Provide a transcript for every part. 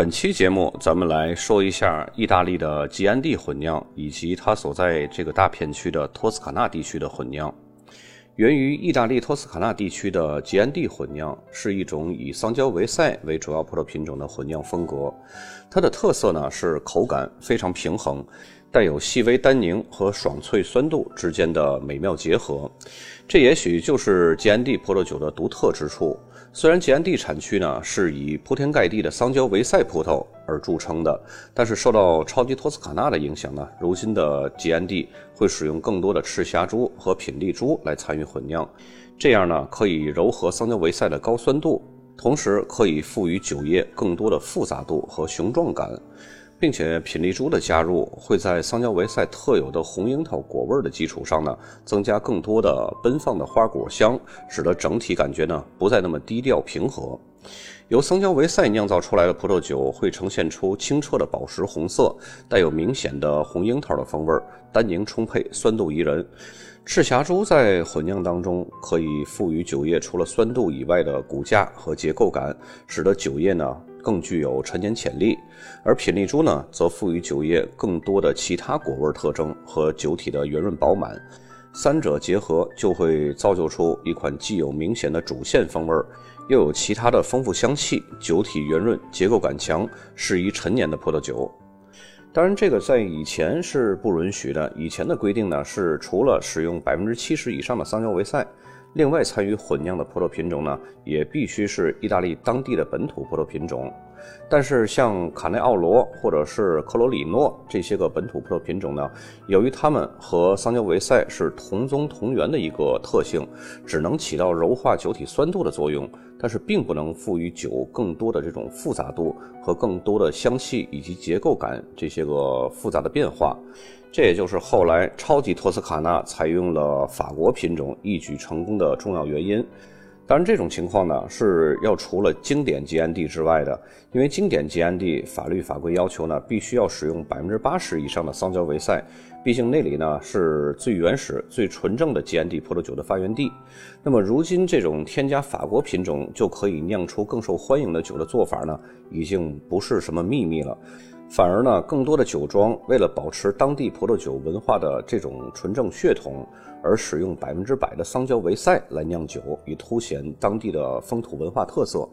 本期节目，咱们来说一下意大利的吉安蒂混酿，以及它所在这个大片区的托斯卡纳地区的混酿。源于意大利托斯卡纳地区的吉安蒂混酿，是一种以桑娇维塞为主要葡萄品种的混酿风格。它的特色呢是口感非常平衡，带有细微单宁和爽脆酸度之间的美妙结合。这也许就是吉安蒂葡萄酒的独特之处。虽然吉安地产区呢是以铺天盖地的桑娇维塞葡萄而著称的，但是受到超级托斯卡纳的影响呢，如今的吉安地会使用更多的赤霞珠和品丽珠来参与混酿，这样呢可以柔和桑娇维塞的高酸度，同时可以赋予酒业更多的复杂度和雄壮感。并且品丽珠的加入会在桑娇维塞特有的红樱桃果味的基础上呢，增加更多的奔放的花果香，使得整体感觉呢不再那么低调平和。由桑娇维塞酿造出来的葡萄酒会呈现出清澈的宝石红色，带有明显的红樱桃的风味，单宁充沛，酸度宜人。赤霞珠在混酿当中可以赋予酒液除了酸度以外的骨架和结构感，使得酒液呢。更具有陈年潜力，而品丽珠呢，则赋予酒液更多的其他果味特征和酒体的圆润饱满，三者结合就会造就出一款既有明显的主线风味，又有其他的丰富香气，酒体圆润，结构感强，适宜陈年的葡萄酒。当然，这个在以前是不允许的，以前的规定呢是除了使用百分之七十以上的桑娇维塞。另外，参与混酿的葡萄品种呢，也必须是意大利当地的本土葡萄品种。但是，像卡内奥罗或者是科罗里诺这些个本土葡萄品种呢，由于它们和桑娇维塞是同宗同源的一个特性，只能起到柔化酒体酸度的作用，但是并不能赋予酒更多的这种复杂度和更多的香气以及结构感这些个复杂的变化。这也就是后来超级托斯卡纳采用了法国品种一举成功的重要原因。当然，这种情况呢是要除了经典吉安地之外的，因为经典吉安地法律法规要求呢必须要使用百分之八十以上的桑娇维塞，毕竟那里呢是最原始、最纯正的吉安地葡萄酒的发源地。那么如今这种添加法国品种就可以酿出更受欢迎的酒的做法呢，已经不是什么秘密了。反而呢，更多的酒庄为了保持当地葡萄酒文化的这种纯正血统，而使用百分之百的桑娇维塞来酿酒，以凸显当地的风土文化特色。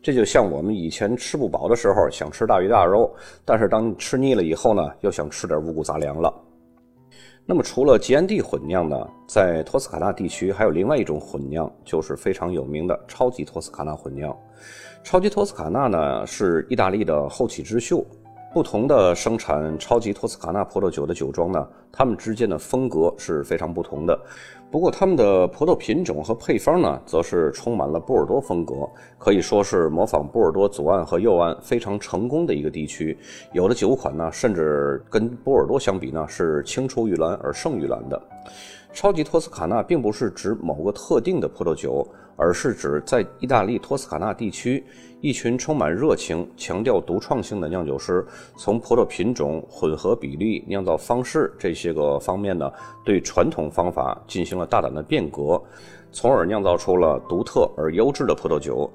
这就像我们以前吃不饱的时候想吃大鱼大肉，但是当吃腻了以后呢，又想吃点五谷杂粮了。那么除了吉安蒂混酿呢，在托斯卡纳地区还有另外一种混酿，就是非常有名的超级托斯卡纳混酿。超级托斯卡纳呢，是意大利的后起之秀。不同的生产超级托斯卡纳葡萄酒的酒庄呢，它们之间的风格是非常不同的。不过，它们的葡萄品种和配方呢，则是充满了波尔多风格，可以说是模仿波尔多左岸和右岸非常成功的一个地区。有的酒款呢，甚至跟波尔多相比呢，是青出于蓝而胜于蓝的。超级托斯卡纳并不是指某个特定的葡萄酒，而是指在意大利托斯卡纳地区，一群充满热情、强调独创性的酿酒师，从葡萄品种、混合比例、酿造方式这些个方面呢，对传统方法进行了大胆的变革，从而酿造出了独特而优质的葡萄酒。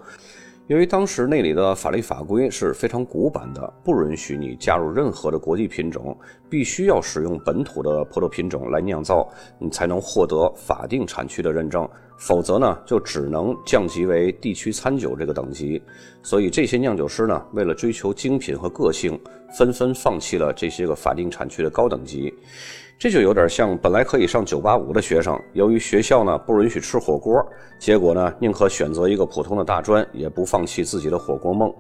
由于当时那里的法律法规是非常古板的，不允许你加入任何的国际品种，必须要使用本土的葡萄品种来酿造，你才能获得法定产区的认证，否则呢，就只能降级为地区餐酒这个等级。所以这些酿酒师呢，为了追求精品和个性，纷纷放弃了这些个法定产区的高等级。这就有点像本来可以上985的学生，由于学校呢不允许吃火锅，结果呢宁可选择一个普通的大专，也不放弃自己的火锅梦。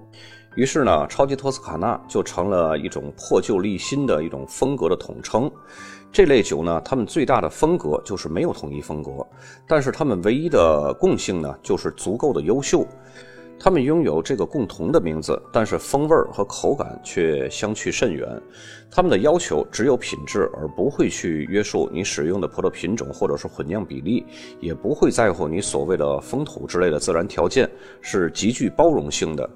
于是呢，超级托斯卡纳就成了一种破旧立新的一种风格的统称。这类酒呢，他们最大的风格就是没有统一风格，但是他们唯一的共性呢，就是足够的优秀。它们拥有这个共同的名字，但是风味和口感却相去甚远。它们的要求只有品质，而不会去约束你使用的葡萄品种或者是混酿比例，也不会在乎你所谓的风土之类的自然条件，是极具包容性的。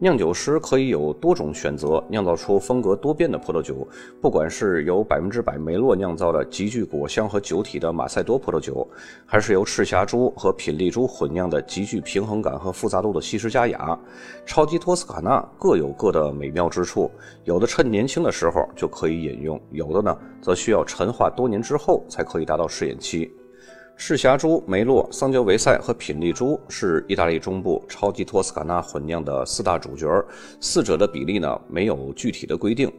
酿酒师可以有多种选择，酿造出风格多变的葡萄酒。不管是由百分之百梅洛酿造的极具果香和酒体的马赛多葡萄酒，还是由赤霞珠和品丽珠混酿的极具平衡感和复杂度的西施佳雅，超级托斯卡纳各有各的美妙之处。有的趁年轻的时候就可以饮用，有的呢则需要陈化多年之后才可以达到试验期。赤霞珠、梅洛、桑娇维塞和品丽珠是意大利中部超级托斯卡纳混酿的四大主角，四者的比例呢没有具体的规定。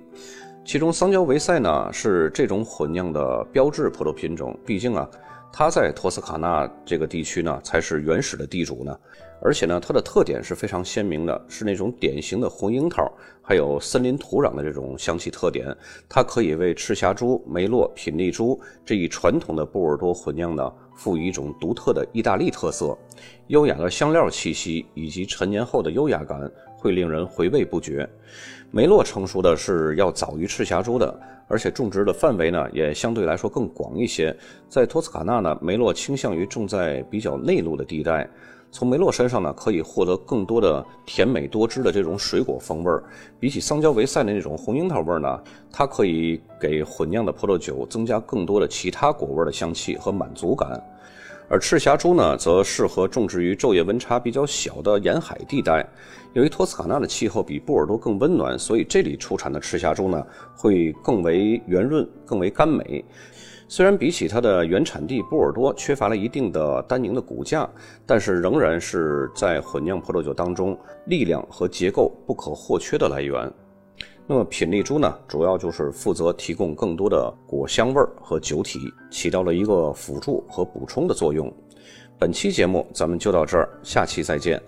其中桑娇维塞呢是这种混酿的标志葡萄品种，毕竟啊，它在托斯卡纳这个地区呢才是原始的地主呢。而且呢，它的特点是非常鲜明的，是那种典型的红樱桃，还有森林土壤的这种香气特点。它可以为赤霞珠、梅洛、品丽珠这一传统的波尔多混酿呢，赋予一种独特的意大利特色。优雅的香料气息以及陈年后的优雅感，会令人回味不绝。梅洛成熟的是要早于赤霞珠的，而且种植的范围呢，也相对来说更广一些。在托斯卡纳呢，梅洛倾向于种在比较内陆的地带。从梅洛身上呢，可以获得更多的甜美多汁的这种水果风味儿。比起桑娇维塞的那种红樱桃味儿呢，它可以给混酿的葡萄酒增加更多的其他果味的香气和满足感。而赤霞珠呢，则适合种植于昼夜温差比较小的沿海地带。由于托斯卡纳的气候比波尔多更温暖，所以这里出产的赤霞珠呢，会更为圆润、更为甘美。虽然比起它的原产地波尔多缺乏了一定的单宁的骨架，但是仍然是在混酿葡萄酒当中力量和结构不可或缺的来源。那么品丽珠呢，主要就是负责提供更多的果香味儿和酒体，起到了一个辅助和补充的作用。本期节目咱们就到这儿，下期再见。